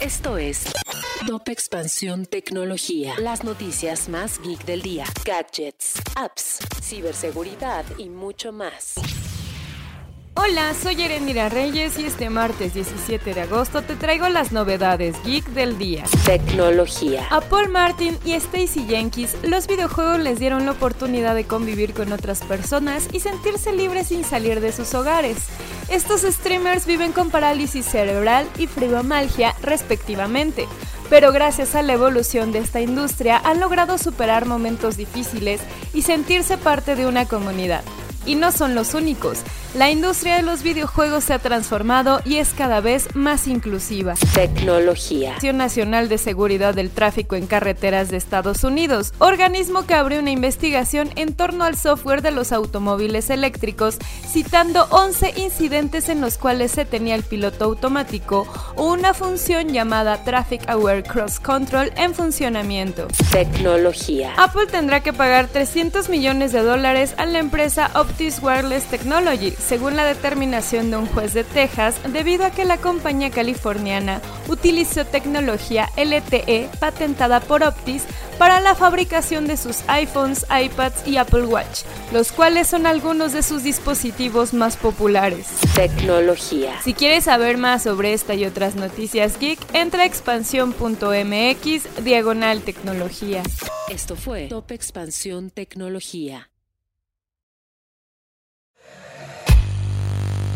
Esto es Top Expansión Tecnología. Las noticias más geek del día. Gadgets, apps, ciberseguridad y mucho más. Hola, soy Erendira Reyes y este martes 17 de agosto te traigo las novedades geek del día. Tecnología. A Paul Martin y Stacy Jenkins, los videojuegos les dieron la oportunidad de convivir con otras personas y sentirse libres sin salir de sus hogares. Estos streamers viven con parálisis cerebral y fibromalgia respectivamente, pero gracias a la evolución de esta industria han logrado superar momentos difíciles y sentirse parte de una comunidad. Y no son los únicos. La industria de los videojuegos se ha transformado y es cada vez más inclusiva. Tecnología. Nacional de Seguridad del Tráfico en Carreteras de Estados Unidos, organismo que abrió una investigación en torno al software de los automóviles eléctricos, citando 11 incidentes en los cuales se tenía el piloto automático o una función llamada Traffic Aware Cross Control en funcionamiento. Tecnología. Apple tendrá que pagar 300 millones de dólares a la empresa Optis Wireless Technology según la determinación de un juez de Texas, debido a que la compañía californiana utilizó tecnología LTE patentada por Optis para la fabricación de sus iPhones, iPads y Apple Watch, los cuales son algunos de sus dispositivos más populares. Tecnología. Si quieres saber más sobre esta y otras noticias geek, entra a expansión.mx diagonal tecnología. Esto fue Top Expansión Tecnología.